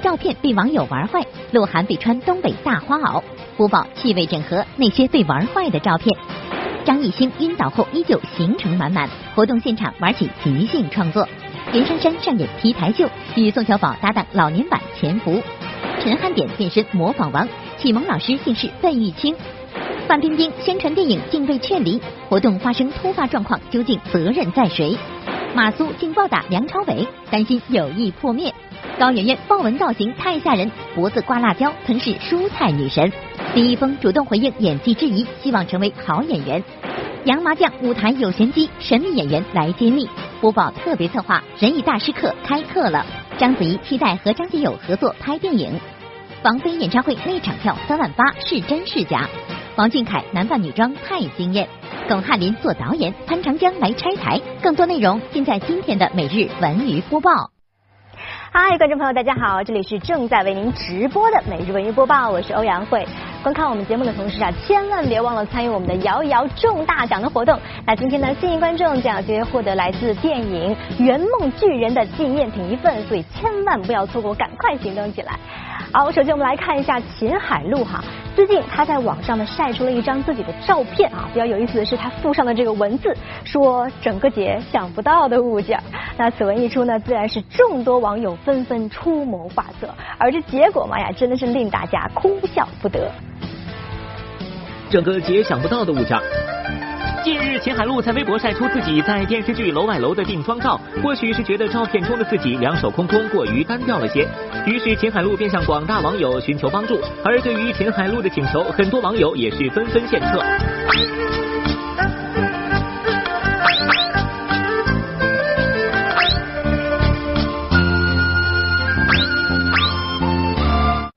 照片被网友玩坏，鹿晗被穿东北大花袄，播报气味整合那些被玩坏的照片。张艺兴晕倒后依旧行程满满，活动现场玩起即兴创作。袁姗姗上演 T 台秀，与宋小宝搭档老年版潜伏。陈汉典变身模仿王，启蒙老师竟是费玉清。范冰冰宣传电影竟被劝离，活动发生突发状况，究竟责任在谁？马苏竟暴打梁朝伟，担心友谊破灭。高圆圆豹纹造型太吓人，脖子挂辣椒，曾是蔬菜女神。李易峰主动回应演技质疑，希望成为好演员。杨麻将舞台有玄机，神秘演员来揭秘。播报特别策划，仁义大师课开课了。章子怡期待和张学友合作拍电影。王菲演唱会那场票三万八，是真是假？王俊凯男扮女装太惊艳。巩汉林做导演，潘长江来拆台。更多内容尽在今天的每日文娱播报。嗨，观众朋友，大家好，这里是正在为您直播的每日文娱播报，我是欧阳慧。观看我们节目的同时啊，千万别忘了参与我们的摇一摇中大奖的活动。那今天呢，幸运观众将有机会获得来自电影《圆梦巨人》的纪念品一份，所以千万不要错过，赶快行动起来。好，首先我们来看一下秦海璐哈，最近他在网上呢晒出了一张自己的照片啊，比较有意思的是他附上的这个文字，说整个节想不到的物件。那此文一出呢，自然是众多网友纷纷出谋划策，而这结果嘛呀，真的是令大家哭笑不得。整个节想不到的物件。近日，秦海璐在微博晒出自己在电视剧《楼外楼》的定妆照，或许是觉得照片中的自己两手空空过于单调了些，于是秦海璐便向广大网友寻求帮助。而对于秦海璐的请求，很多网友也是纷纷献策。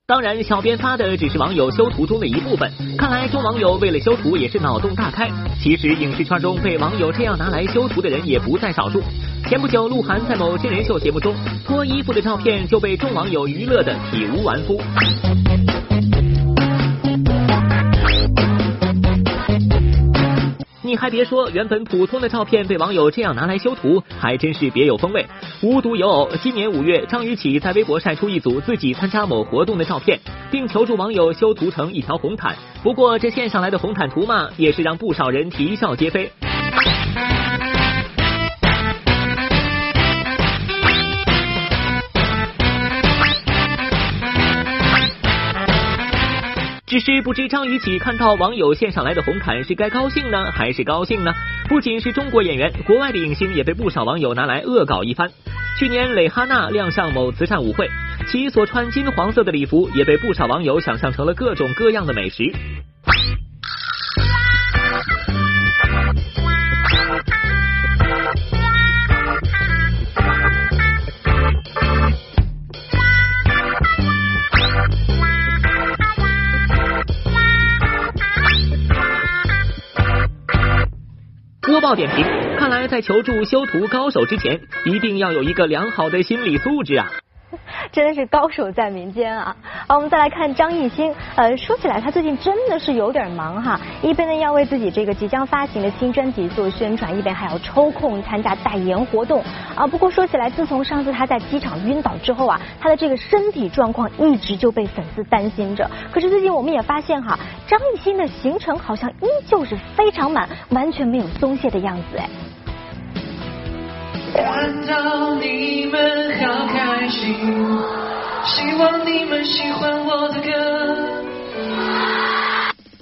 当然，小编发的只是网友修图中的一部分。看来众网友为了修图也是脑洞大开。其实影视圈中被网友这样拿来修图的人也不在少数。前不久，鹿晗在某真人秀节目中脱衣服的照片就被众网友娱乐的体无完肤。你还别说，原本普通的照片被网友这样拿来修图，还真是别有风味。无独有偶，今年五月，张雨绮在微博晒出一组自己参加某活动的照片，并求助网友修图成一条红毯。不过这献上来的红毯图嘛，也是让不少人啼笑皆非。只是不知张雨绮看到网友献上来的红毯是该高兴呢，还是高兴呢？不仅是中国演员，国外的影星也被不少网友拿来恶搞一番。去年蕾哈娜亮相某慈善舞会，其所穿金黄色的礼服也被不少网友想象成了各种各样的美食。报点评：看来在求助修图高手之前，一定要有一个良好的心理素质啊！真的是高手在民间啊！好，我们再来看张艺兴。呃，说起来，他最近真的是有点忙哈，一边呢要为自己这个即将发行的新专辑做宣传，一边还要抽空参加代言活动啊。不过说起来，自从上次他在机场晕倒之后啊，他的这个身体状况一直就被粉丝担心着。可是最近我们也发现哈，张艺兴的行程好像依旧是非常满，完全没有松懈的样子哎。看到你们好开心，希望你们喜欢我的歌。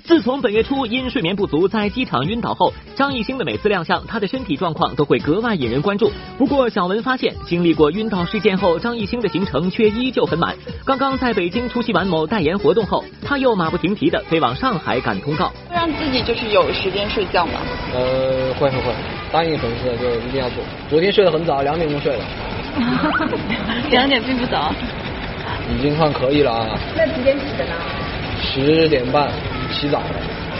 自从本月初因睡眠不足在机场晕倒后，张艺兴的每次亮相，他的身体状况都会格外引人关注。不过小文发现，经历过晕倒事件后，张艺兴的行程却依旧很满。刚刚在北京出席完某代言活动后，他又马不停蹄的飞往上海赶通告。会让自己就是有时间睡觉吗？呃，会会会，答应粉丝的就一定要做。昨天睡得很早，两点钟睡了。两点并不早。已经算可以了啊。那几点起的呢？十点半。洗澡，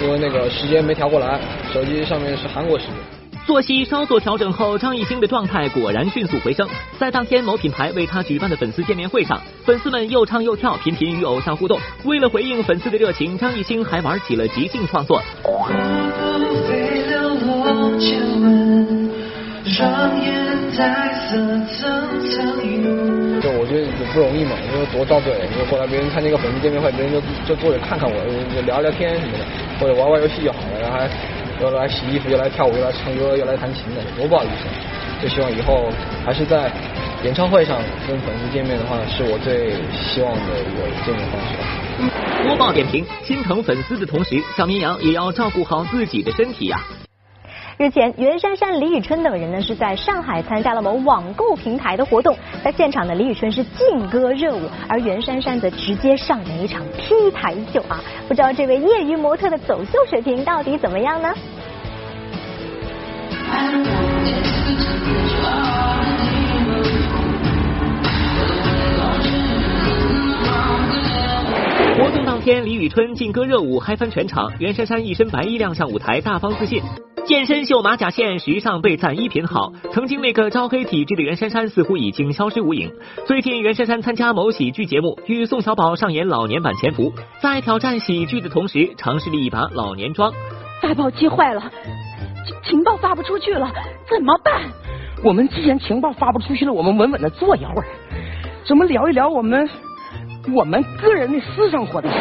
因为那个时间没调过来，手机上面是韩国时间。作息稍作调整后，张艺兴的状态果然迅速回升。在当天某品牌为他举办的粉丝见面会上，粉丝们又唱又跳，频频与偶像互动。为了回应粉丝的热情，张艺兴还玩起了即兴创作。就我觉得也不容易嘛，因为多遭罪。因为后来别人参加一个粉丝见面会，别人就就坐着看看我，聊聊天什么的，或者玩玩游戏就好了，然后还又来洗衣服，又来跳舞，又来唱歌，又来弹琴的，多不好意思。就希望以后还是在演唱会上跟粉丝见面的话，是我最希望的一个见面方式。播报点评：心疼粉丝的同时，小绵羊也要照顾好自己的身体呀。日前，袁姗姗、李宇春等人呢是在上海参加了某网购平台的活动，在现场呢，李宇春是劲歌热舞，而袁姗姗则直接上演一场 P 台秀啊！不知道这位业余模特的走秀水平到底怎么样呢？活动当天，李宇春劲歌热舞嗨翻全场，袁姗姗一身白衣亮相舞台，大方自信。健身秀马甲线，时尚被赞衣品好。曾经那个招黑体质的袁姗姗似乎已经消失无影。最近，袁姗姗参加某喜剧节目，与宋小宝上演老年版潜伏，在挑战喜剧的同时，尝试了一把老年装。大报机坏了，情报发不出去了，怎么办？我们既然情报发不出去了，我们稳稳的坐一会儿，怎么聊一聊我们？我们个人的私生活的事，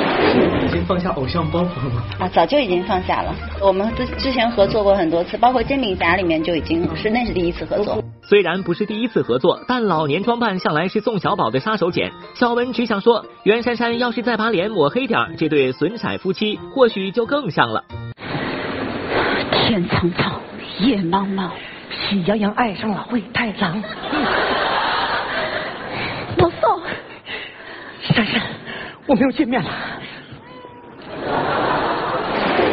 已经放下偶像包袱了吗？啊，早就已经放下了。我们之之前合作过很多次，包括《煎饼侠》里面就已经是那是第一次合作。虽然不是第一次合作，但老年装扮向来是宋小宝的杀手锏。小文只想说，袁姗姗要是再把脸抹黑点，这对损色夫妻或许就更像了。天苍苍，野茫茫，喜羊羊爱上了灰太狼。老宋。珊珊，我们又见面了。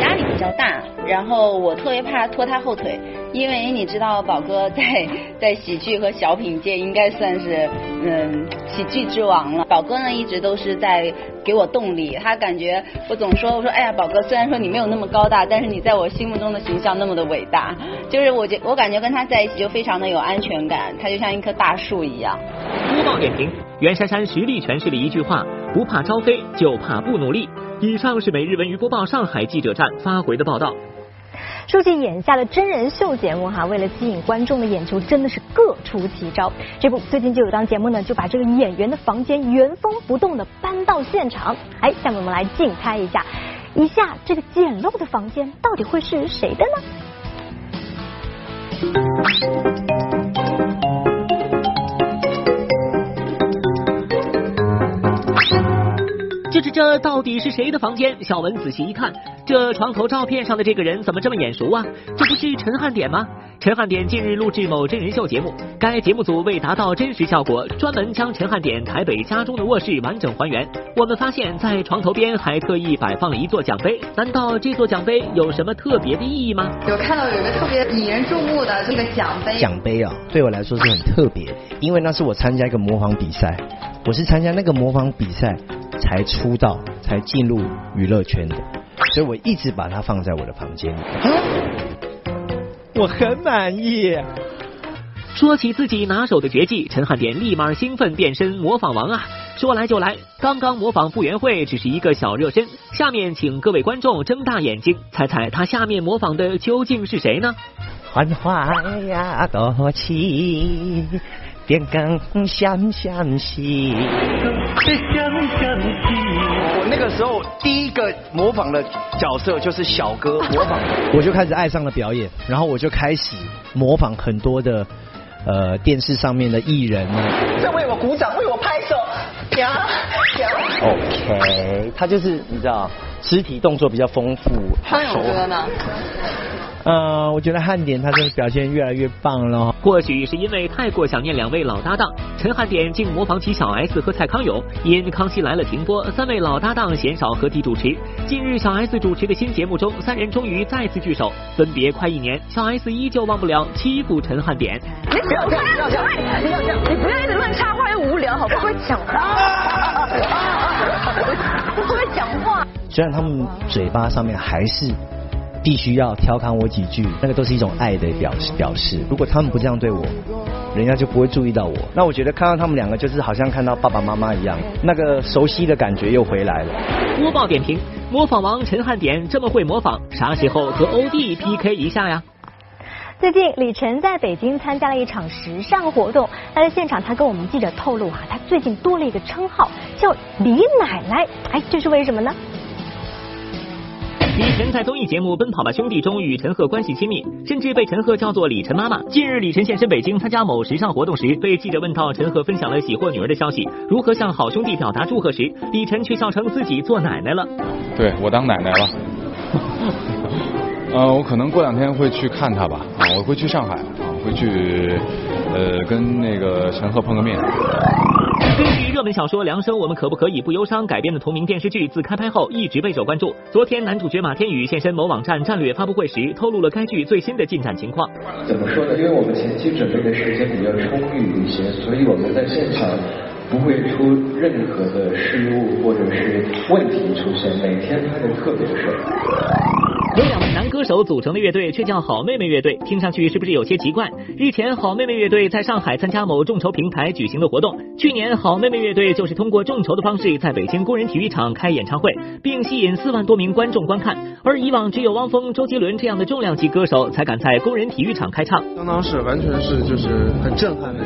压力比较大，然后我特别怕拖他后腿，因为你知道宝哥在在喜剧和小品界应该算是嗯喜剧之王了。宝哥呢一直都是在给我动力，他感觉我总说我说哎呀宝哥，虽然说你没有那么高大，但是你在我心目中的形象那么的伟大，就是我觉我感觉跟他在一起就非常的有安全感，他就像一棵大树一样。播报点评：袁姗姗实力诠释了一句话，不怕招黑，就怕不努力。以上是每日文娱播报上海记者站发回的报道。说起眼下的真人秀节目哈，为了吸引观众的眼球，真的是各出奇招。这不，最近就有档节目呢，就把这个演员的房间原封不动的搬到现场。哎，下面我们来竞猜一下，一下这个简陋的房间到底会是谁的呢？这这这到底是谁的房间？小文仔细一看，这床头照片上的这个人怎么这么眼熟啊？这不是陈汉典吗？陈汉典近日录制某真人秀节目，该节目组为达到真实效果，专门将陈汉典台北家中的卧室完整还原。我们发现，在床头边还特意摆放了一座奖杯，难道这座奖杯有什么特别的意义吗？有看到有一个特别引人注目的这个奖杯。奖杯啊，对我来说是很特别，因为那是我参加一个模仿比赛，我是参加那个模仿比赛。才出道，才进入娱乐圈的，所以我一直把它放在我的房间里。我很满意。说起自己拿手的绝技，陈汉典立马兴奋变身模仿王啊！说来就来，刚刚模仿傅园慧只是一个小热身，下面请各位观众睁大眼睛，猜猜他下面模仿的究竟是谁呢？繁花呀多情。电更相相惜。我那个时候第一个模仿的角色就是小哥模仿，我就开始爱上了表演，然后我就开始模仿很多的呃电视上面的艺人呢。在为我鼓掌，为我拍手，呀呀。OK，他就是你知道，肢体动作比较丰富。方勇哥呢？呃，我觉得汉典他真的表现越来越棒了。或许是因为太过想念两位老搭档，陈汉典竟模仿起小 S 和蔡康永。因《康熙来了》停播，三位老搭档鲜少合体主持。近日，小 S 主持的新节目中，三人终于再次聚首。分别快一年，小 S 依旧忘不了欺负陈汉典。你不要这样，不要这样，不要这样，你不要一直乱插话又无聊，好不好？会讲话，不会讲话。虽然他们嘴巴上面还是。必须要调侃我几句，那个都是一种爱的表示。表示，如果他们不这样对我，人家就不会注意到我。那我觉得看到他们两个，就是好像看到爸爸妈妈一样，那个熟悉的感觉又回来了。播报点评：模仿王陈汉典这么会模仿，啥时候和欧弟 PK 一下呀？最近李晨在北京参加了一场时尚活动，他在现场他跟我们记者透露啊，他最近多了一个称号叫李奶奶，哎，这是为什么呢？李晨在综艺节目《奔跑吧兄弟》中与陈赫关系亲密，甚至被陈赫叫做李晨妈妈。近日，李晨现身北京参加某时尚活动时，被记者问到陈赫分享了喜获女儿的消息，如何向好兄弟表达祝贺时，李晨却笑称自己做奶奶了。对我当奶奶了。呃，我可能过两天会去看他吧，啊，我会去上海，啊，会去呃跟那个陈赫碰个面。根据热门小说《梁生我们可不可以不忧伤》改编的同名电视剧，自开拍后一直备受关注。昨天，男主角马天宇现身某网站战略发布会时，透露了该剧最新的进展情况。怎么说呢？因为我们前期准备的时间比较充裕一些，所以我们在现场不会出任何的失误或者是问题出现，每天拍的特别顺。由两位男歌手组成的乐队却叫好妹妹乐队，听上去是不是有些奇怪？日前，好妹妹乐队在上海参加某众筹平台举行的活动。去年，好妹妹乐队就是通过众筹的方式，在北京工人体育场开演唱会，并吸引四万多名观众观看。而以往只有汪峰、周杰伦这样的重量级歌手才敢在工人体育场开唱。相当是，完全是，就是很震撼的，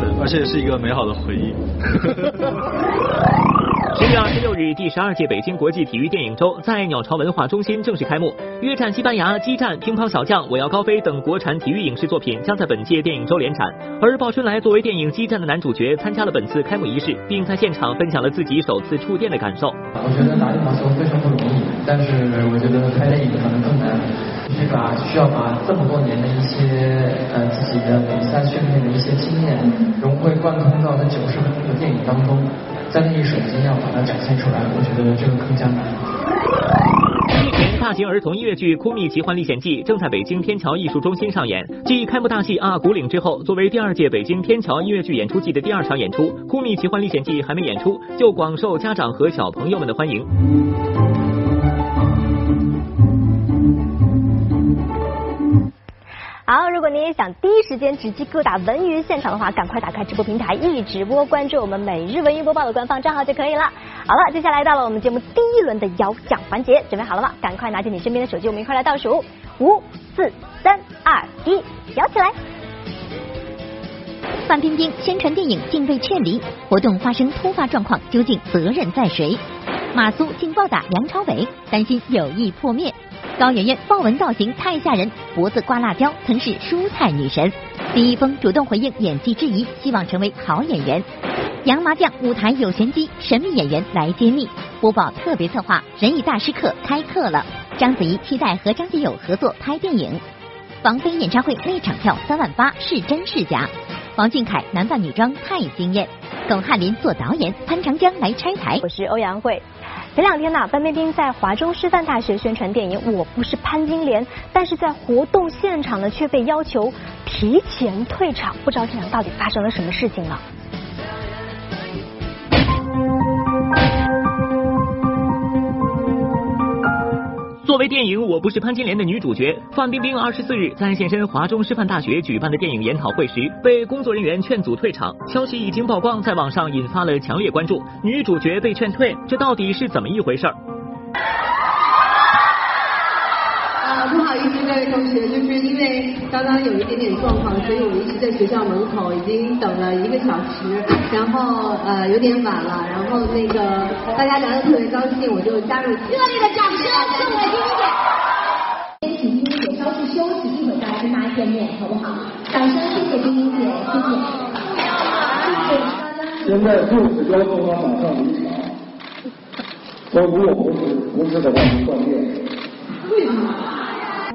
对，而且是一个美好的回忆。十月二十六日，第十二届北京国际体育电影周在鸟巢文化中心正式开幕。约战西班牙、激战、乒乓小将、我要高飞等国产体育影视作品将在本届电影周联产。而鲍春来作为电影《激战》的男主角，参加了本次开幕仪式，并在现场分享了自己首次触电的感受。我觉得打羽毛球非常不容易，但是我觉得拍电影可能更难，必须把需要把这么多年的一些呃自己的比赛训练的一些经验融会贯通到那九十分钟的电影当中。在那一瞬间要把它展现出来，我觉得这个更加难。日前，大型儿童音乐剧《哭蜜奇幻历险记》正在北京天桥艺术中心上演。继开幕大戏《啊古岭》之后，作为第二届北京天桥音乐剧演出季的第二场演出，《哭蜜奇幻历险记》还没演出，就广受家长和小朋友们的欢迎。好，如果您也想第一时间直击各大文娱现场的话，赶快打开直播平台一直播，关注我们每日文娱播报的官方账号就可以了。好了，接下来到了我们节目第一轮的摇奖环节，准备好了吗？赶快拿起你身边的手机，我们一块来倒数，五、四、三、二、一，摇起来！范冰冰宣传电影竟被劝离，活动发生突发状况，究竟责任在谁？马苏竟暴打梁朝伟，担心友谊破灭。高圆圆豹纹造型太吓人，脖子挂辣椒，曾是蔬菜女神。李易峰主动回应演技质疑，希望成为好演员。杨麻将舞台有玄机，神秘演员来揭秘。播报特别策划，人艺大师课开课了。章子怡期待和张学友合作拍电影。王菲演唱会那场票三万八，是真是假？王俊凯男扮女装太惊艳。巩汉林做导演，潘长江来拆台。我是欧阳慧。前两天呢，范冰冰在华中师范大学宣传电影《我不是潘金莲》，但是在活动现场呢却被要求提前退场，不知道现场到底发生了什么事情了。作为电影《我不是潘金莲》的女主角，范冰冰二十四日在现身华中师范大学举办的电影研讨会时，被工作人员劝阻退场。消息一经曝光，在网上引发了强烈关注。女主角被劝退，这到底是怎么一回事？儿，各位同学，就是因为刚刚有一点点状况，所以我们一直在学校门口已经等了一个小时，然后呃有点晚了，然后那个大家聊得特别高兴，我就加入。热烈的掌声送给丁丁姐。先请丁丁姐稍事休息，一会儿再来跟大家见面，好不好？掌声谢谢丁丁姐，谢谢。现在就是要求他马上离场，说如果不是不是的话就断电。为什么？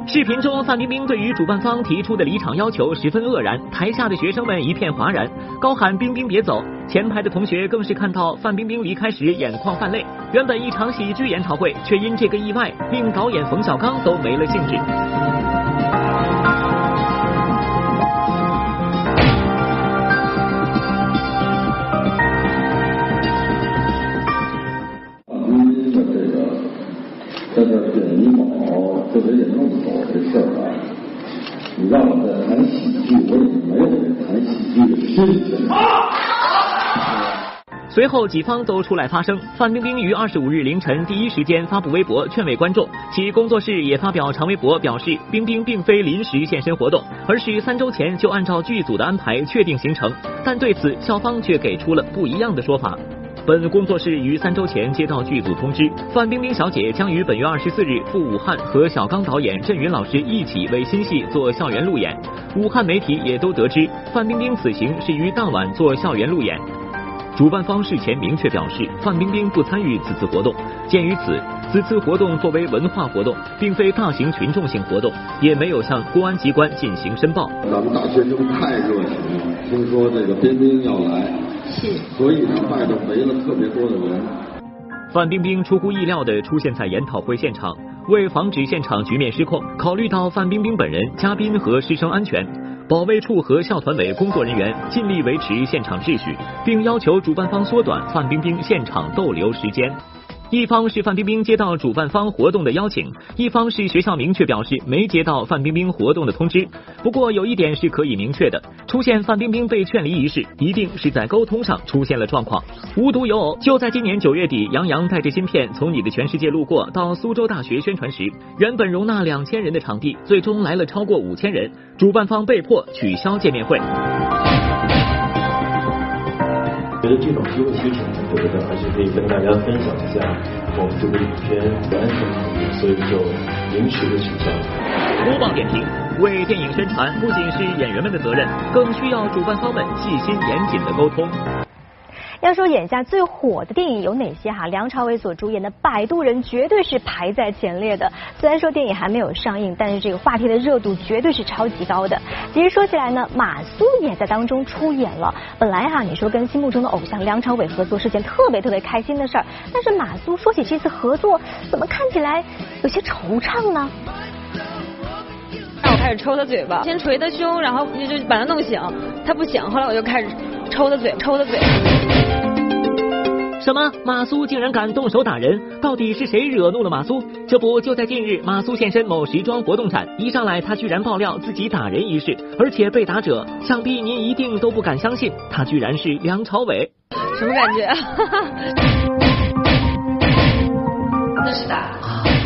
视频中，范冰冰对于主办方提出的离场要求十分愕然，台下的学生们一片哗然，高喊“冰冰别走”。前排的同学更是看到范冰冰离开时眼眶泛泪。原本一场喜剧研讨会，却因这个意外令导演冯小刚都没了兴致。这个选医保特别严重走这事儿啊，你让我再谈喜剧，我已经没有谈喜剧的心情。随后几方都出来发声，范冰冰于二十五日凌晨第一时间发布微博劝慰观众，其工作室也发表长微博表示，冰冰并非临时现身活动，而是三周前就按照剧组的安排确定行程，但对此校方却给出了不一样的说法。本工作室于三周前接到剧组通知，范冰冰小姐将于本月二十四日赴武汉和小刚导演、郑云老师一起为新戏做校园路演。武汉媒体也都得知，范冰冰此行是于当晚做校园路演。主办方事前明确表示，范冰冰不参与此次活动。鉴于此，此次活动作为文化活动，并非大型群众性活动，也没有向公安机关进行申报。咱们大学生太热情了，听说这个冰冰要来。所以呢，外头没了特别多的人。范冰冰出乎意料的出现在研讨会现场，为防止现场局面失控，考虑到范冰冰本人、嘉宾和师生安全，保卫处和校团委工作人员尽力维持现场秩序，并要求主办方缩短范冰冰现场逗留时间。一方是范冰冰接到主办方活动的邀请，一方是学校明确表示没接到范冰冰活动的通知。不过有一点是可以明确的，出现范冰冰被劝离一事，一定是在沟通上出现了状况。无独有偶，就在今年九月底，杨洋带着芯片从你的全世界路过到苏州大学宣传时，原本容纳两千人的场地，最终来了超过五千人，主办方被迫取消见面会。我觉得这种机会其实挺难得的，而且可以跟大家分享一下我们这部影片的安全考虑，所以就临时的取消。播报点评：为电影宣传不仅是演员们的责任，更需要主办方们细心严谨的沟通。要说眼下最火的电影有哪些哈？梁朝伟所主演的《摆渡人》绝对是排在前列的。虽然说电影还没有上映，但是这个话题的热度绝对是超级高的。其实说起来呢，马苏也在当中出演了。本来哈，你说跟心目中的偶像梁朝伟合作是件特别特别开心的事儿，但是马苏说起这次合作，怎么看起来有些惆怅呢？让我开始抽他嘴巴，先捶他胸，然后就就把他弄醒，他不醒，后来我就开始抽的嘴，抽的嘴。什么？马苏竟然敢动手打人？到底是谁惹怒了马苏？这不，就在近日，马苏现身某时装活动展，一上来他居然爆料自己打人一事，而且被打者，想必您一定都不敢相信，他居然是梁朝伟。什么感觉？那是打，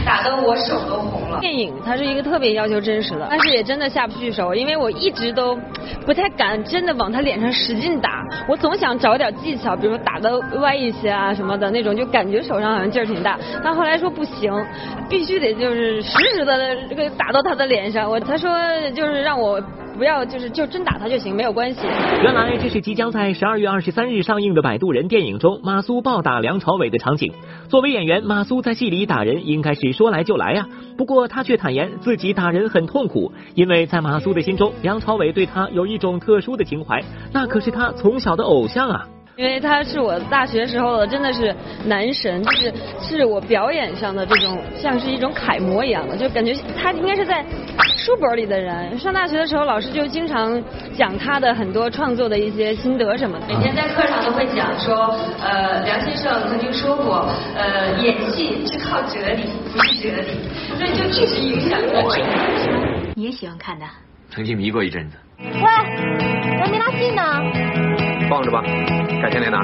打得我手都红了。电影它是一个特别要求真实的，但是也真的下不去手，因为我一直都不太敢真的往他脸上使劲打，我总想找点技巧，比如打的歪一些啊什么的那种，就感觉手上好像劲儿挺大。他后来说不行，必须得就是实实的这个打到他的脸上。我他说就是让我。不要，就是就真打他就行，没有关系。原来这是即将在十二月二十三日上映的《摆渡人》电影中，马苏暴打梁朝伟的场景。作为演员，马苏在戏里打人应该是说来就来呀。不过他却坦言自己打人很痛苦，因为在马苏的心中，梁朝伟对他有一种特殊的情怀，那可是他从小的偶像啊。因为他是我大学时候的，真的是男神，就是是我表演上的这种像是一种楷模一样的，就感觉他应该是在书本里的人。上大学的时候，老师就经常讲他的很多创作的一些心得什么的。每天在课上都会讲说，呃，梁先生曾经说过，呃，演戏是靠哲理，不是哲理，所以就一直影响着我。你也喜欢看的？曾经迷过一阵子。喂，还没拉近呢。放着吧，改天来拿。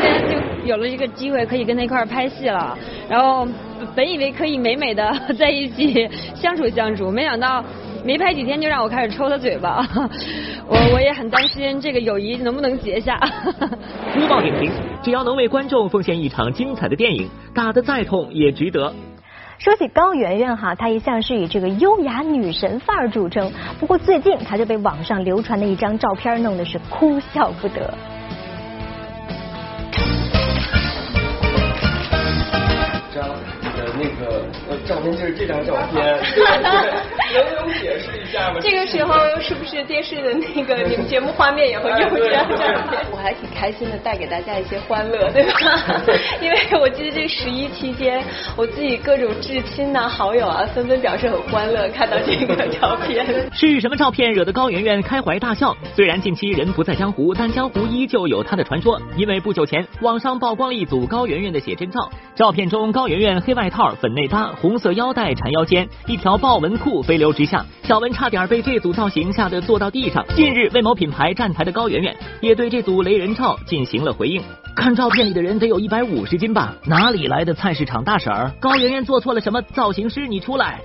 现在就有了一个机会可以跟他一块拍戏了，然后本以为可以美美的在一起相处相处，没想到没拍几天就让我开始抽他嘴巴，我我也很担心这个友谊能不能结下。播报点评：只要能为观众奉献一场精彩的电影，打得再痛也值得。说起高圆圆哈，她一向是以这个优雅女神范儿著称。不过最近她就被网上流传的一张照片弄得是哭笑不得。那个呃照片就是这张照片，能不能解释一下吗？这个时候是不是电视的那个你们节目画面也会用这张照片？我还挺开心的，带给大家一些欢乐，对吧？因为我记得这十一期间，我自己各种至亲呐、好友啊，纷纷表示很欢乐，看到这个照片。是什么照片惹得高圆圆开怀大笑？虽然近期人不在江湖，但江湖依旧有她的传说。因为不久前网上曝光了一组高圆圆的写真照，照片中高圆圆黑外套、粉内搭、红色腰带缠腰间，一条豹纹裤飞流直下，小文差点点被这组造型吓得坐到地上。近日为某品牌站台的高圆圆也对这组雷人照进行了回应。看照片里的人得有一百五十斤吧？哪里来的菜市场大婶儿？高圆圆做错了什么？造型师你出来！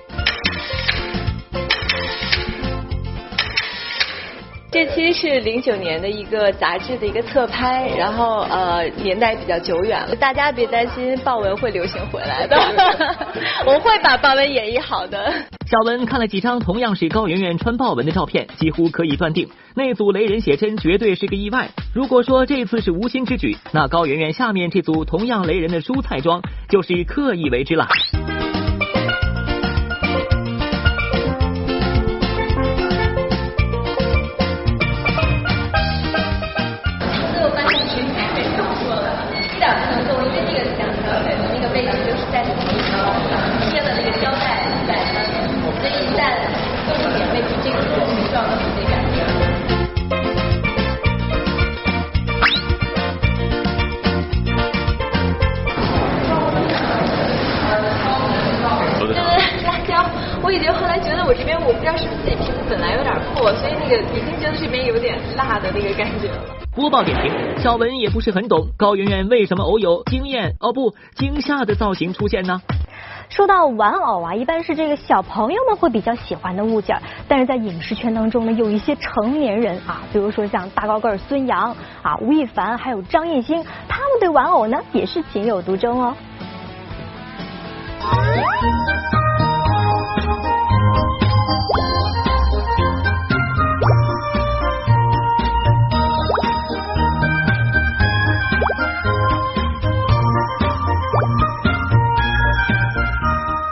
这期是零九年的一个杂志的一个侧拍，然后呃年代比较久远了，大家别担心豹纹会流行回来的，我会把豹纹演绎好的。小文看了几张同样是高圆圆穿豹纹的照片，几乎可以断定那组雷人写真绝对是个意外。如果说这次是无心之举，那高圆圆下面这组同样雷人的蔬菜妆就是刻意为之了。来有点破，所以那个已经觉得这边有点辣的那个感觉了。播报点评：小文也不是很懂高圆圆为什么偶有惊艳哦不惊吓的造型出现呢？说到玩偶啊，一般是这个小朋友们会比较喜欢的物件，但是在影视圈当中呢，有一些成年人啊，比如说像大高个孙杨啊、吴亦凡还有张艺兴，他们对玩偶呢也是情有独钟哦。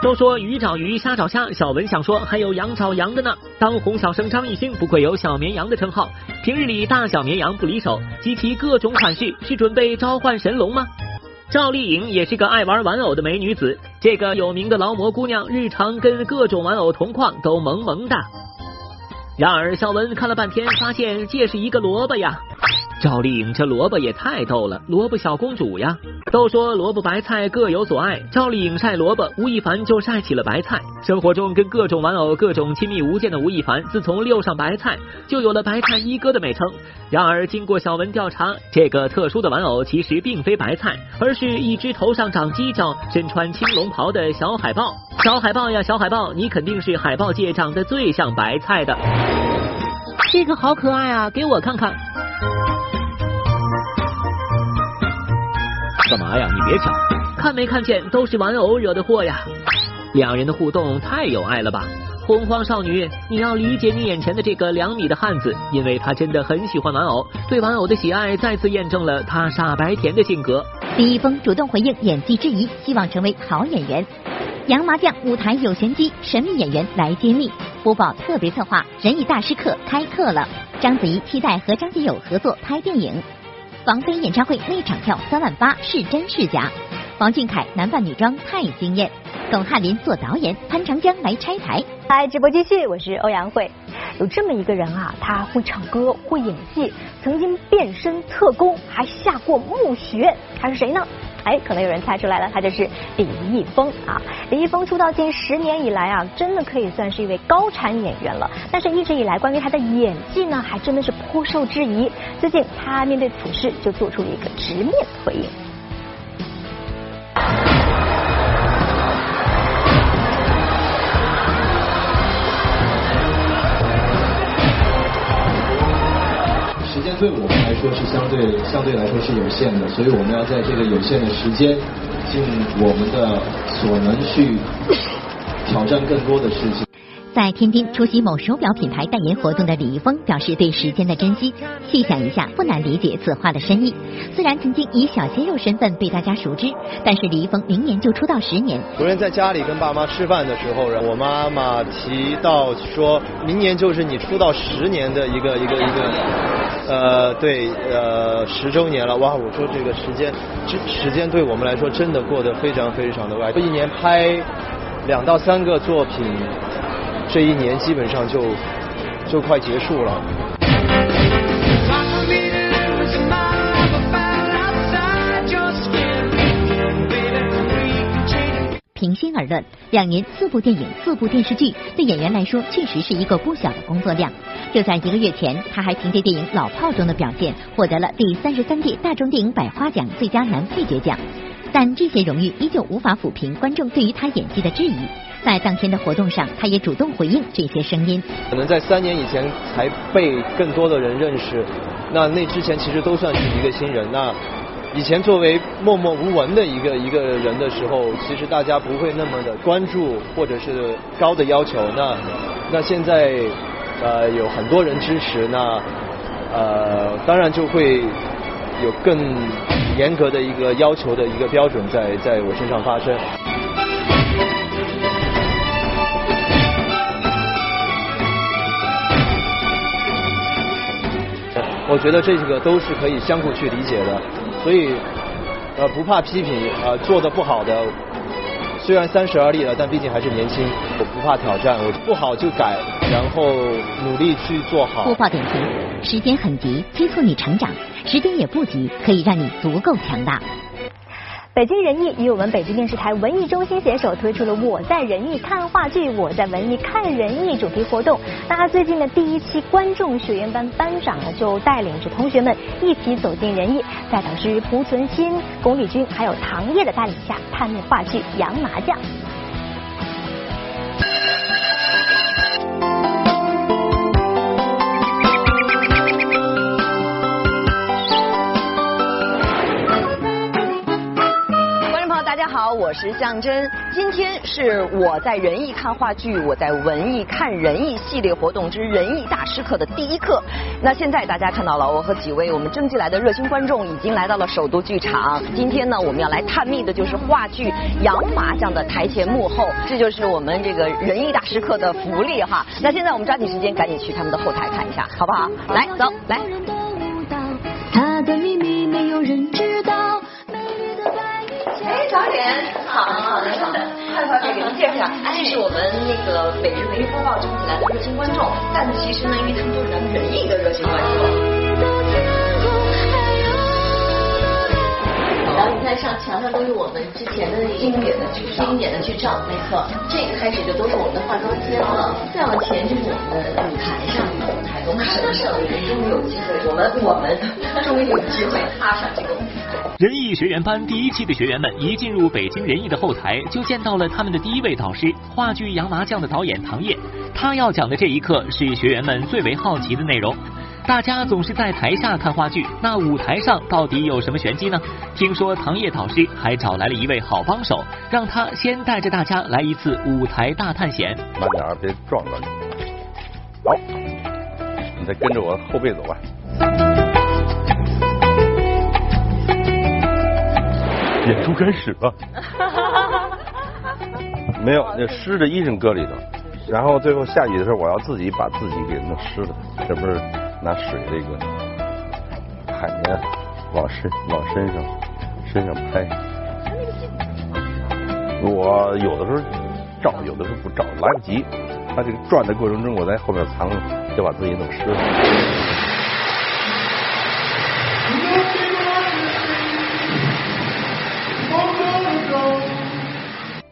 都说鱼找鱼，虾找虾，小文想说还有羊找羊的呢。当红小生张艺兴不愧有小绵羊的称号，平日里大小绵羊不离手，集齐各种款式，是准备召唤神龙吗？赵丽颖也是个爱玩玩偶的美女子，这个有名的劳模姑娘，日常跟各种玩偶同框，都萌萌的。然而小文看了半天，发现这是一个萝卜呀。赵丽颖这萝卜也太逗了，萝卜小公主呀！都说萝卜白菜各有所爱，赵丽颖晒萝卜，吴亦凡就晒起了白菜。生活中跟各种玩偶各种亲密无间的吴亦凡，自从溜上白菜，就有了白菜一哥的美称。然而经过小文调查，这个特殊的玩偶其实并非白菜，而是一只头上长犄角、身穿青龙袍的小海豹。小海豹呀，小海豹，你肯定是海豹界长得最像白菜的。这个好可爱啊，给我看看。干嘛呀？你别抢，看没看见都是玩偶惹的祸呀！两人的互动太有爱了吧！洪荒少女，你要理解你眼前的这个两米的汉子，因为他真的很喜欢玩偶，对玩偶的喜爱再次验证了他傻白甜的性格。李易峰主动回应演技质疑，希望成为好演员。洋麻将舞台有玄机，神秘演员来揭秘。播报特别策划：人艺大师课开课了。章子怡期待和张学友合作拍电影。王菲演唱会那场票三万八是真是假？王俊凯男扮女装太惊艳。巩汉林做导演，潘长江来拆台。嗨直播继续，我是欧阳慧。有这么一个人啊，他会唱歌，会演戏，曾经变身特工，还下过墓穴。他是谁呢？哎，可能有人猜出来了，他就是李易峰啊。李易峰出道近十年以来啊，真的可以算是一位高产演员了。但是一直以来，关于他的演技呢，还真的是颇受质疑。最近他面对此事，就做出了一个直面回应。对我们来说是相对相对来说是有限的，所以我们要在这个有限的时间，尽我们的所能去挑战更多的事情。在天津出席某手表品牌代言活动的李易峰表示对时间的珍惜。细想一下，不难理解此话的深意。虽然曾经以小鲜肉身份被大家熟知，但是李易峰明年就出道十年。昨天在家里跟爸妈吃饭的时候，我妈妈提到说，明年就是你出道十年的一个一个一个，呃，对，呃，十周年了。哇，我说这个时间，这时间对我们来说真的过得非常非常的快。一年拍两到三个作品。这一年基本上就就快结束了。平心而论，两年四部电影、四部电视剧，对演员来说确实是一个不小的工作量。就在一个月前，他还凭借电影《老炮》中的表现，获得了第三十三届大众电影百花奖最佳男配角奖。但这些荣誉依旧无法抚平观众对于他演技的质疑。在当天的活动上，他也主动回应这些声音。可能在三年以前才被更多的人认识，那那之前其实都算是一个新人。那以前作为默默无闻的一个一个人的时候，其实大家不会那么的关注或者是高的要求。那那现在呃有很多人支持，那呃当然就会有更严格的一个要求的一个标准在在我身上发生。我觉得这个都是可以相互去理解的，所以呃不怕批评，呃做的不好的，虽然三十而立了，但毕竟还是年轻，我不怕挑战，我不好就改，然后努力去做好。播报点评：时间很急，催促你成长；时间也不急，可以让你足够强大。北京人艺与我们北京电视台文艺中心携手推出了“我在人艺看话剧，我在文艺看人艺”主题活动。那最近的第一期观众学员班班长呢，就带领着同学们一起走进人艺，在导师濮存昕、龚丽君还有唐烨的带领下，探秘话剧《洋麻将》。我是向真。今天是我在仁义看话剧，我在文艺看仁义系列活动之仁义大师课的第一课。那现在大家看到了，我和几位我们征集来的热心观众已经来到了首都剧场。今天呢，我们要来探秘的就是话剧《洋麻将》的台前幕后，这就是我们这个仁义大师课的福利哈。那现在我们抓紧时间，赶紧去他们的后台看一下，好不好？来，走，来。好，好的，好的，快快快，给您介绍一下，这是我们那个每日每日播报征集来的热心观众，但其实呢，因为他们都是咱们仁义的热心观众。然后你看上墙上都是我们之前的经典的剧照，经典的剧照，没错。这个开始就都是我们的化妆间了，再往前就是我们的舞台上的舞台，我们省省人终于有机会，我们我们终于有机会踏上这个舞台。仁义学员班第一期的学员们一进入北京仁义的后台，就见到了他们的第一位导师——话剧《洋麻将》的导演唐烨。他要讲的这一课是学员们最为好奇的内容。大家总是在台下看话剧，那舞台上到底有什么玄机呢？听说唐烨导师还找来了一位好帮手，让他先带着大家来一次舞台大探险。慢点，别撞到你。好，你再跟着我后背走吧。演出开始了。没有，那湿的衣裳搁里头，然后最后下雨的时候，我要自己把自己给弄湿了，这不是？拿水这个海绵往身往身上身上拍，我有的时候照，有的时候不照，来不及。他这个转的过程中，我在后面藏，就把自己弄湿了。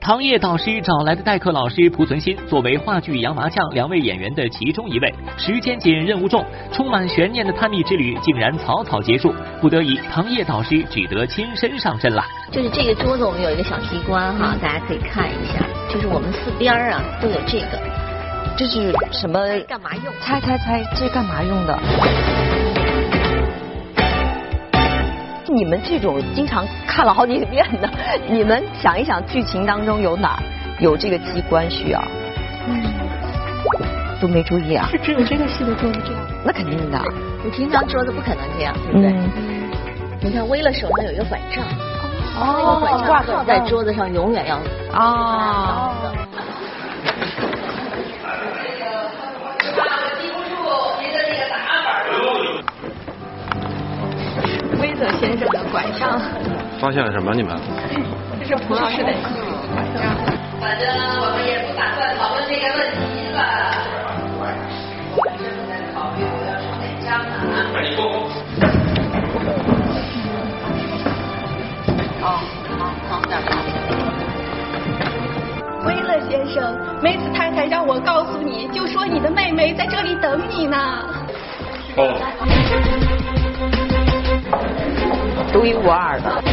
唐烨导师找来的代课老师濮存昕，作为话剧《洋麻将》两位演员的其中一位。时间紧，任务重，充满悬念的探秘之旅竟然草草结束。不得已，唐烨导师只得亲身上阵了。就是这个桌子，我们有一个小机关哈，大家可以看一下。就是我们四边啊都有这个，这是什么？干嘛用？猜猜猜，这干嘛用的？你们这种经常看了好几遍的，你们想一想，剧情当中有哪有这个机关需要？嗯，都没注意啊。是只有这个戏的桌子这样？那肯定的，你平常桌子不可能这样，对不对？嗯。你看，微了手上有一个拐杖，哦，那个拐杖挂在桌子上，永远要先生的拐杖。发现了什么？你们？这是蒲老师的拐杖。反正我们也不打算讨论这个问题了。威勒先生，梅子太太让我告诉你，就说你的妹妹在这里等你呢。哦。独一无二的。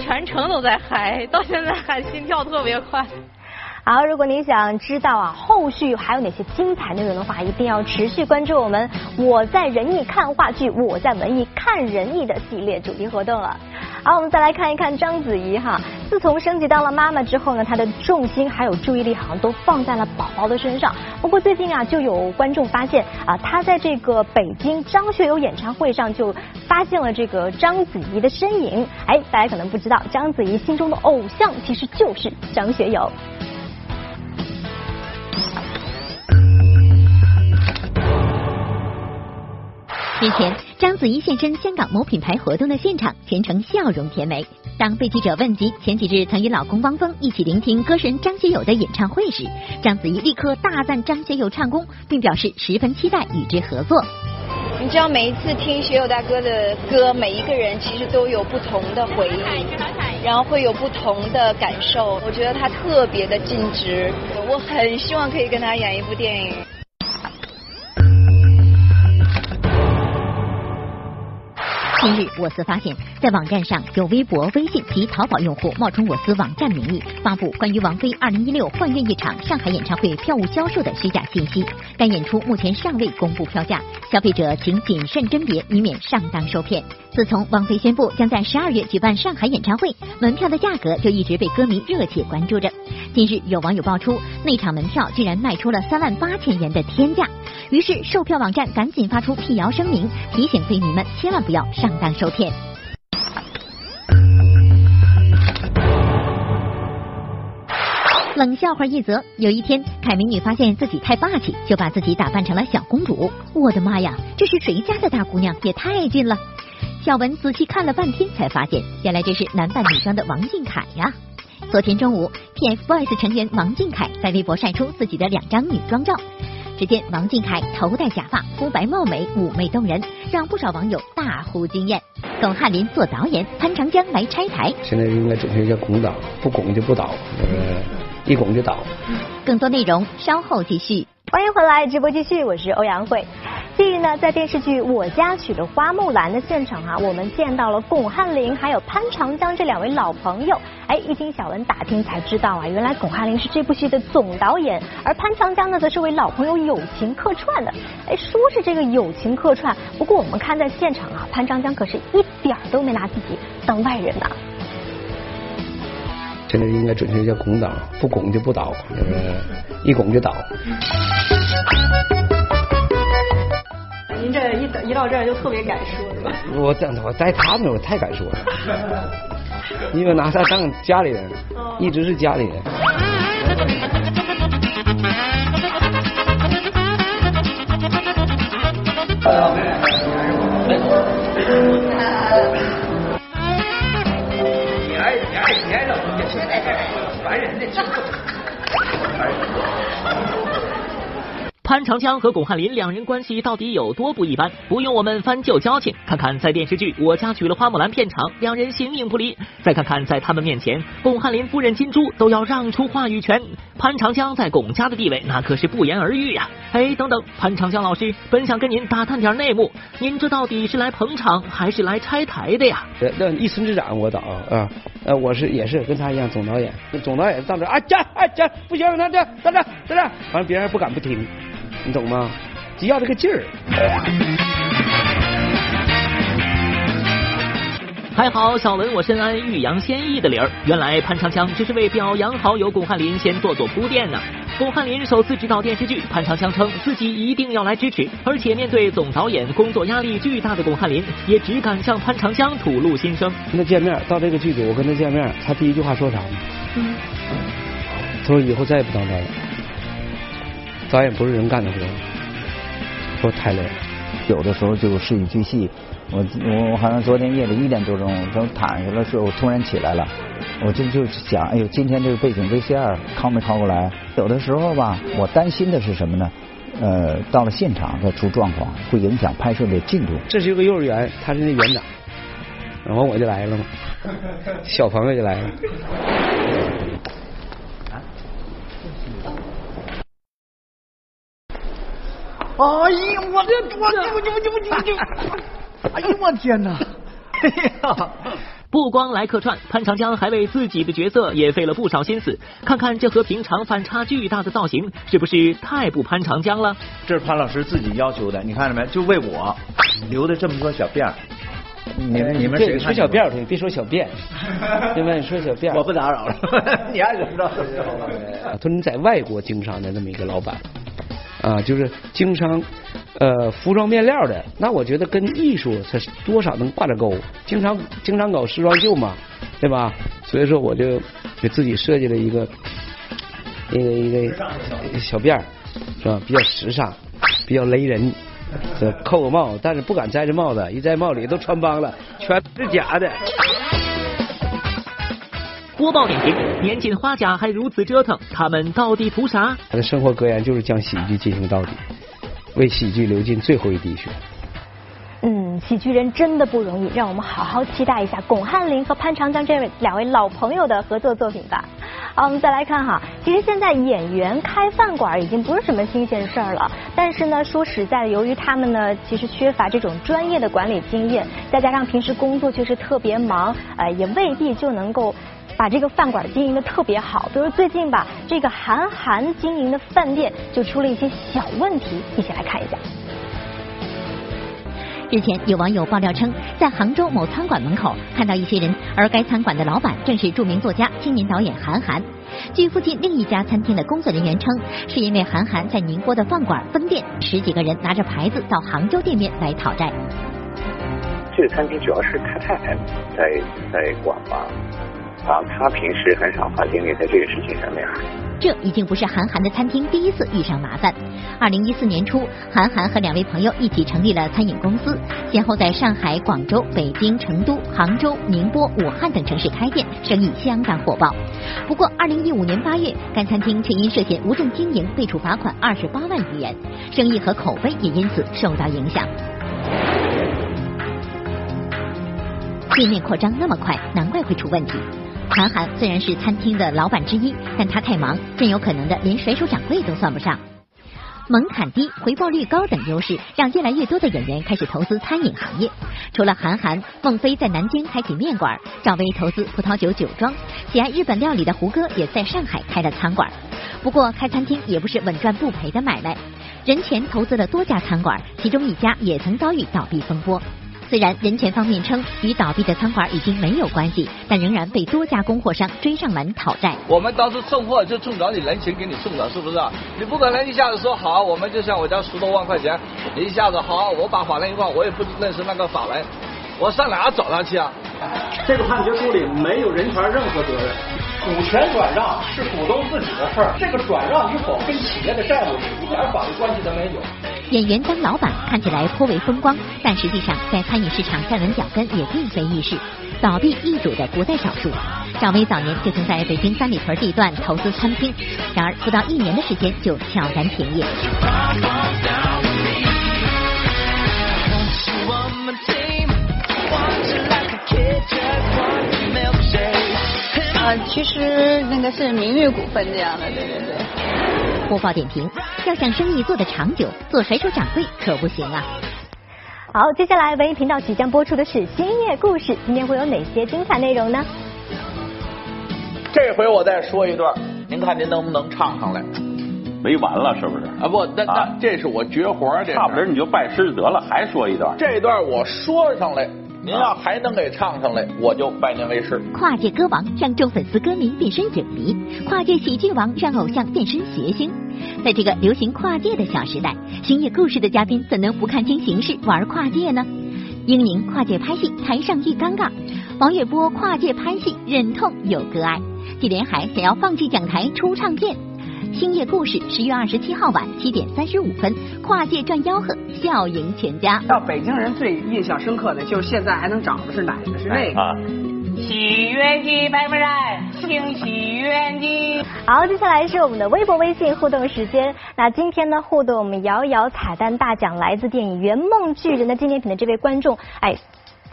全程都在嗨，到现在还心跳特别快。好，如果您想知道啊后续还有哪些精彩内容的话，一定要持续关注我们“我在仁义看话剧，我在文艺看仁义”的系列主题活动了。好，我们再来看一看章子怡哈，自从升级当了妈妈之后呢，她的重心还有注意力好像都放在了宝宝的身上。不过最近啊，就有观众发现啊，她在这个北京张学友演唱会上就发现了这个章子怡的身影。哎，大家可能不知道，章子怡心中的偶像其实就是张学友。日前，章子怡现身香港某品牌活动的现场，全程笑容甜美。当被记者问及前几日曾与老公汪峰一起聆听歌神张学友的演唱会时，章子怡立刻大赞张学友唱功，并表示十分期待与之合作。你知道，每一次听学友大哥的歌，每一个人其实都有不同的回忆，然后会有不同的感受。我觉得他特别的尽职，我很希望可以跟他演一部电影。近日，我司发现，在网站上有微博、微信及淘宝用户冒充我司网站名义，发布关于王菲二零一六幻乐一场上海演唱会票务销售的虚假信息。该演出目前尚未公布票价，消费者请谨慎甄别，以免上当受骗。自从王菲宣布将在十二月举办上海演唱会，门票的价格就一直被歌迷热切关注着。近日，有网友爆出，那场门票竟然卖出了三万八千元的天价，于是售票网站赶紧发出辟谣声明，提醒飞迷们千万不要上当受骗。冷笑话一则：有一天，凯美女发现自己太霸气，就把自己打扮成了小公主。我的妈呀，这是谁家的大姑娘？也太俊了！小文仔细看了半天，才发现原来这是男扮女装的王俊凯呀。昨天中午，TFBOYS 成员王俊凯在微博晒出自己的两张女装照。只见王俊凯头戴假发，肤白貌美，妩媚动人，让不少网友大呼惊艳。巩汉林做导演，潘长江来拆台。现在应该准确叫拱倒，不拱就不倒，一拱就倒。更多内容稍后继续。欢迎回来，直播继续，我是欧阳慧。近日呢，在电视剧《我家娶了花木兰》的现场啊，我们见到了巩汉林还有潘长江这两位老朋友。哎，一听小文打听才知道啊，原来巩汉林是这部戏的总导演，而潘长江呢，则是为老朋友友情客串的。哎，说是这个友情客串，不过我们看在现场啊，潘长江可是一点都没拿自己当外人呐。现在应该准确叫拱倒，不拱就不倒，呃，一拱就倒。您这一一到这儿就特别敢说，是吧？我在我在他们我太敢说了，因为拿他当家里人，一直是家里人。你烦人的，潘长江和巩汉林两人关系到底有多不一般？不用我们翻旧交情，看看在电视剧《我家娶了花木兰》片场，两人形影不离；再看看在他们面前，巩汉林夫人金珠都要让出话语权，潘长江在巩家的地位那可是不言而喻呀！哎，等等，潘长江老师，本想跟您打探点内幕，您这到底是来捧场还是来拆台的呀？那一村之长我导啊，呃，我是也是跟他一样总导演，总导演上这啊这啊这不行，那这站这站这，反正别人不敢不听。你懂吗？只要这个劲儿。还好小文我深谙欲扬先抑的理儿，原来潘长江只是为表扬好友巩汉林先做做铺垫呢。巩汉林首次执导电视剧，潘长江称自己一定要来支持，而且面对总导演工作压力巨大的巩汉林，也只敢向潘长江吐露心声。跟他见面，到这个剧组我跟他见面，他第一句话说啥呢？嗯。他说以后再也不当导演。导演不是人干的活，说太累了。有的时候就事一句戏，我我我好像昨天夜里一点多钟正躺下了时候，我突然起来了，我就就想，哎呦，今天这个背景 VCR 拷没拷过来？有的时候吧，我担心的是什么呢？呃，到了现场再出状况，会影响拍摄的进度。这是一个幼儿园，他是那园长，然后我就来了嘛，小朋友就来了。哎呀，我这我我我我我哎呀，我天哪！哎呀，不光来客串，潘长江还为自己的角色也费了不少心思。看看这和平常反差巨大的造型，是不是太不潘长江了？这是潘老师自己要求的，你看着没？就为我留的这么多小辫儿。你们你们谁说小辫儿？别说小辫，对吧？你说小辫儿，我不打扰了。你爱怎么着怎么着？他说你在外国经商的那么一个老板。啊，就是经商，呃，服装面料的，那我觉得跟艺术它多少能挂着钩。经常经常搞时装秀嘛，对吧？所以说我就给自己设计了一个一个一个小辫儿，是吧？比较时尚，比较勒人。这扣个帽，但是不敢摘这帽子，一摘帽里都穿帮了，全是假的。播报点评：年近花甲还如此折腾，他们到底图啥？他的生活格言就是将喜剧进行到底，为喜剧流尽最后一滴血。嗯，喜剧人真的不容易，让我们好好期待一下巩汉林和潘长江这位两位老朋友的合作作品吧。好，我们再来看哈，其实现在演员开饭馆已经不是什么新鲜事儿了，但是呢，说实在的，由于他们呢其实缺乏这种专业的管理经验，再加上平时工作确实特别忙，呃，也未必就能够。把这个饭馆经营的特别好，比如最近吧，这个韩寒经营的饭店就出了一些小问题，一起来看一下。日前有网友爆料称，在杭州某餐馆门口看到一些人，而该餐馆的老板正是著名作家、青年导演韩寒。据附近另一家餐厅的工作人员称，是因为韩寒在宁波的饭馆分店，十几个人拿着牌子到杭州店面来讨债。这个餐厅主要是他太太在在管吧。啊，他平时很少花精力在这个事情上面。这已经不是韩寒的餐厅第一次遇上麻烦。二零一四年初，韩寒和两位朋友一起成立了餐饮公司，先后在上海、广州、北京、成都、杭州、宁波、武汉等城市开店，生意相当火爆。不过，二零一五年八月，该餐厅却因涉嫌无证经营被处罚款二十八万余元，生意和口碑也因此受到影响。店面扩张那么快，难怪会出问题。韩寒虽然是餐厅的老板之一，但他太忙，真有可能的连甩手掌柜都算不上。门槛低、回报率高等优势，让越来越多的演员开始投资餐饮行业。除了韩寒，孟非在南京开起面馆，赵薇投资葡萄酒酒庄，喜爱日本料理的胡歌也在上海开了餐馆。不过，开餐厅也不是稳赚不赔的买卖。任泉投资了多家餐馆，其中一家也曾遭遇倒闭风波。虽然人权方面称与倒闭的餐馆已经没有关系，但仍然被多家供货商追上门讨债。我们当时送货就冲着你人情给你送的，是不是？你不可能一下子说好，我们就像我家十多万块钱，你一下子好，我把法人一换，我也不认识那个法人，我上哪找他去啊？这个判决书里没有人权任何责任，股权转让是股东自己的事儿，这个转让与否跟企业的债务一点法律关系都没有。演员当老板看起来颇为风光，但实际上在餐饮市场站稳脚跟也并非易事，倒闭易主的不在少数。赵薇早年就曾在北京三里屯地段投资餐厅，然而不到一年的时间就悄然停业。啊，其实那个是明月股份这样的，对对对。播报点评：要想生意做得长久，做甩手掌柜可不行啊！好，接下来文艺频道即将播出的是星夜故事，今天会有哪些精彩内容呢？这回我再说一段，您看您能不能唱上来？没完了是不是？啊不，那那这是我绝活，这差不多你就拜师就得了，还说一段。这段我说上来。您要还能给唱上来，我就拜您为师。跨界歌王让众粉丝歌迷变身影迷，跨界喜剧王让偶像变身谐星。在这个流行跨界的小时代，星夜故事的嘉宾怎能不看清形势玩跨界呢？英宁跨界拍戏，台上一尴尬；王玥波跨界拍戏，忍痛有割爱；纪连海想要放弃讲台出唱片。星夜故事十月二十七号晚七点三十五分，跨界赚吆喝，笑迎全家。到北京人最印象深刻的就是现在还能找的是哪个？是那个。喜愿的百分人，请喜愿的。好，接下来是我们的微博、微信互动时间。那今天呢，互动我们摇一摇彩蛋大奖，来自电影《圆梦巨人》的纪念品的这位观众，哎。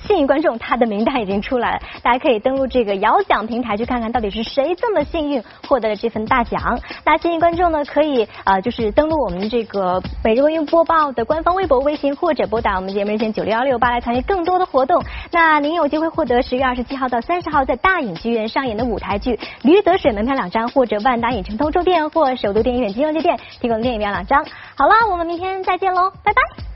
幸运观众他的名单已经出来了，大家可以登录这个摇奖平台去看看到底是谁这么幸运获得了这份大奖。那幸运观众呢，可以呃就是登录我们这个每日文娱播报的官方微博、微信，或者拨打我们节目热线九六幺六八来参与更多的活动。那您有机会获得十月二十七号到三十号在大影剧院上演的舞台剧《驴得水》门票两张，或者万达影城通州店或首都电影院金融街店提供电影票两张。好了，我们明天再见喽，拜拜。